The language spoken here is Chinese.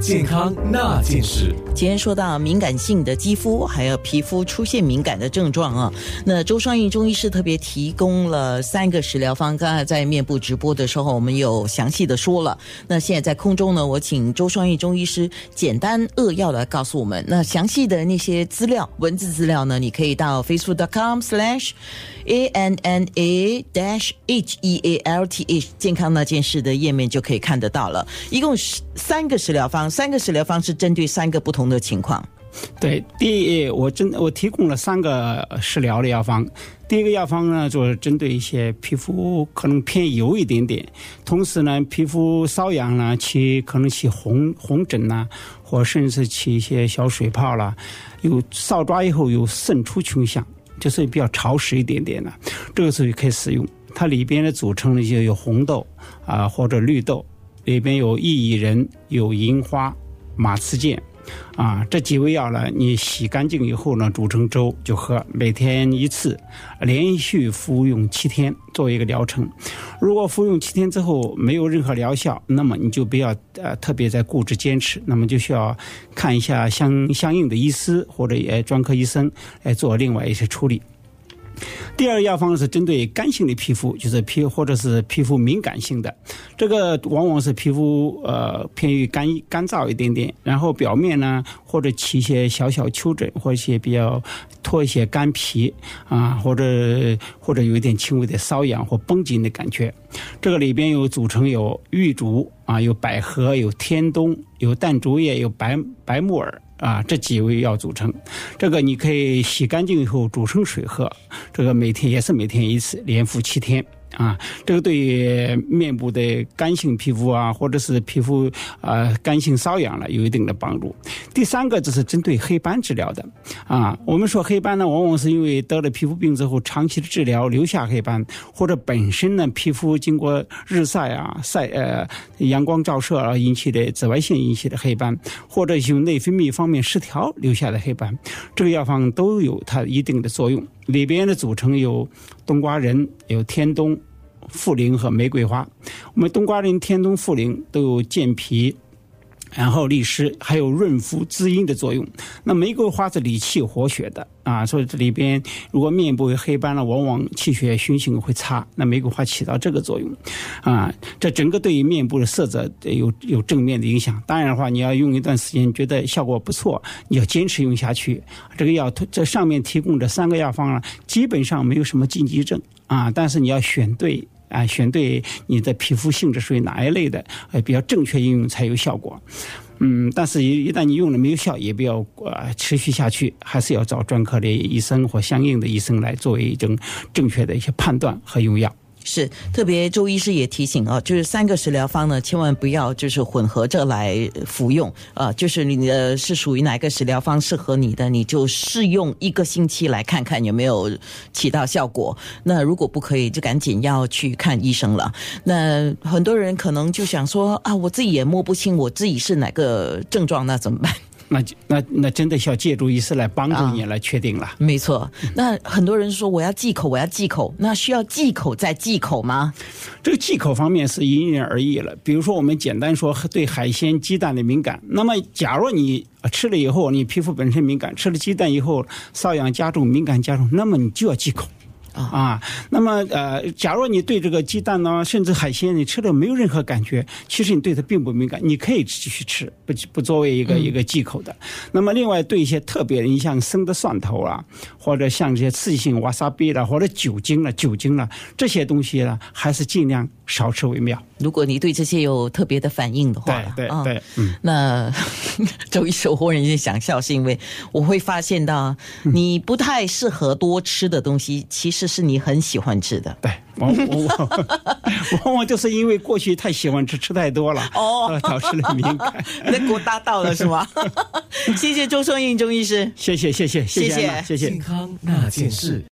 健康那件事。今天说到敏感性的肌肤，还有皮肤出现敏感的症状啊，那周双玉中医师特别提供了三个食疗方。刚才在面部直播的时候，我们有详细的说了。那现在在空中呢，我请周双玉中医师简单扼要的告诉我们。那详细的那些资料，文字资料呢，你可以到 facebook.com/slash a n n a dash h e a l t h 健康那件事的页面就可以看得到了。一共是三个食疗方，三个食疗方是针对三个不同的情况。对，第一，我真我提供了三个食疗的药方。第一个药方呢，就是针对一些皮肤可能偏油一点点，同时呢，皮肤瘙痒呢，起可能起红红疹呐，或甚至起一些小水泡啦，有搔抓以后有渗出倾向，就是比较潮湿一点点的，这个时候就可以使用。它里边的组成呢，就有红豆啊或者绿豆，里边有薏苡仁、有银花、马刺剑。啊，这几味药呢，你洗干净以后呢，煮成粥就喝，每天一次，连续服用七天，作为一个疗程。如果服用七天之后没有任何疗效，那么你就不要呃特别在固执坚持，那么就需要看一下相相应的医师或者也专科医生来做另外一些处理。第二药方是针对干性的皮肤，就是皮或者是皮肤敏感性的，这个往往是皮肤呃偏于干干燥一点点，然后表面呢或者起一些小小丘疹，或一些比较脱一些干皮啊，或者或者有一点轻微的瘙痒或绷紧的感觉。这个里边有组成有玉竹啊，有百合，有天冬，有淡竹叶，有白白木耳。啊，这几味药组成，这个你可以洗干净以后煮成水喝，这个每天也是每天一次，连服七天。啊，这个对于面部的干性皮肤啊，或者是皮肤啊干性瘙痒了，有一定的帮助。第三个就是针对黑斑治疗的，啊，我们说黑斑呢，往往是因为得了皮肤病之后，长期的治疗留下黑斑，或者本身呢皮肤经过日晒啊晒呃阳光照射而引起的紫外线引起的黑斑，或者是内分泌方面失调留下的黑斑，这个药方都有它一定的作用。里边的组成有冬瓜仁、有天冬、茯苓和玫瑰花。我们冬瓜仁、天冬、茯苓都有健脾。然后利湿，还有润肤滋阴的作用。那玫瑰花是理气活血的啊，所以这里边如果面部有黑斑了，往往气血循行会差。那玫瑰花起到这个作用，啊，这整个对于面部的色泽有有正面的影响。当然的话，你要用一段时间，觉得效果不错，你要坚持用下去。这个药这上面提供这三个药方呢，基本上没有什么禁忌症啊，但是你要选对。啊，选对你的皮肤性质属于哪一类的，呃，比较正确应用才有效果。嗯，但是，一一旦你用了没有效，也不要呃持续下去，还是要找专科的医生或相应的医生来作为一种正确的一些判断和用药。是特别，周医师也提醒啊，就是三个食疗方呢，千万不要就是混合着来服用啊，就是你的是属于哪个食疗方适合你的，你就试用一个星期来看看有没有起到效果。那如果不可以，就赶紧要去看医生了。那很多人可能就想说啊，我自己也摸不清我自己是哪个症状，那怎么办？那那那真的需要借助医师来帮助你来确定了。没错，那很多人说我要忌口，我要忌口，那需要忌口再忌口吗？这个忌口方面是因人而异了。比如说，我们简单说对海鲜、鸡蛋的敏感，那么假如你吃了以后，你皮肤本身敏感，吃了鸡蛋以后瘙痒加重、敏感加重，那么你就要忌口。啊，那么呃，假如你对这个鸡蛋呢，甚至海鲜，你吃了没有任何感觉，其实你对它并不敏感，你可以继续吃，不不作为一个一个忌口的。那么另外对一些特别的，你像生的蒜头啊，或者像这些刺激性瓦萨比了，或者酒精了、酒精了这些东西呢，还是尽量少吃为妙。如果你对这些有特别的反应的话，对对对，嗯，那 周一守护人家想笑，是因为我会发现到你不太适合多吃的东西，其实是你很喜欢吃的。对，往往往往就是因为过去太喜欢吃，吃太多了，哦，导致了敏感。那给我搭到了是吗？谢谢周双印中医师，谢谢谢谢谢谢谢谢健康那件事。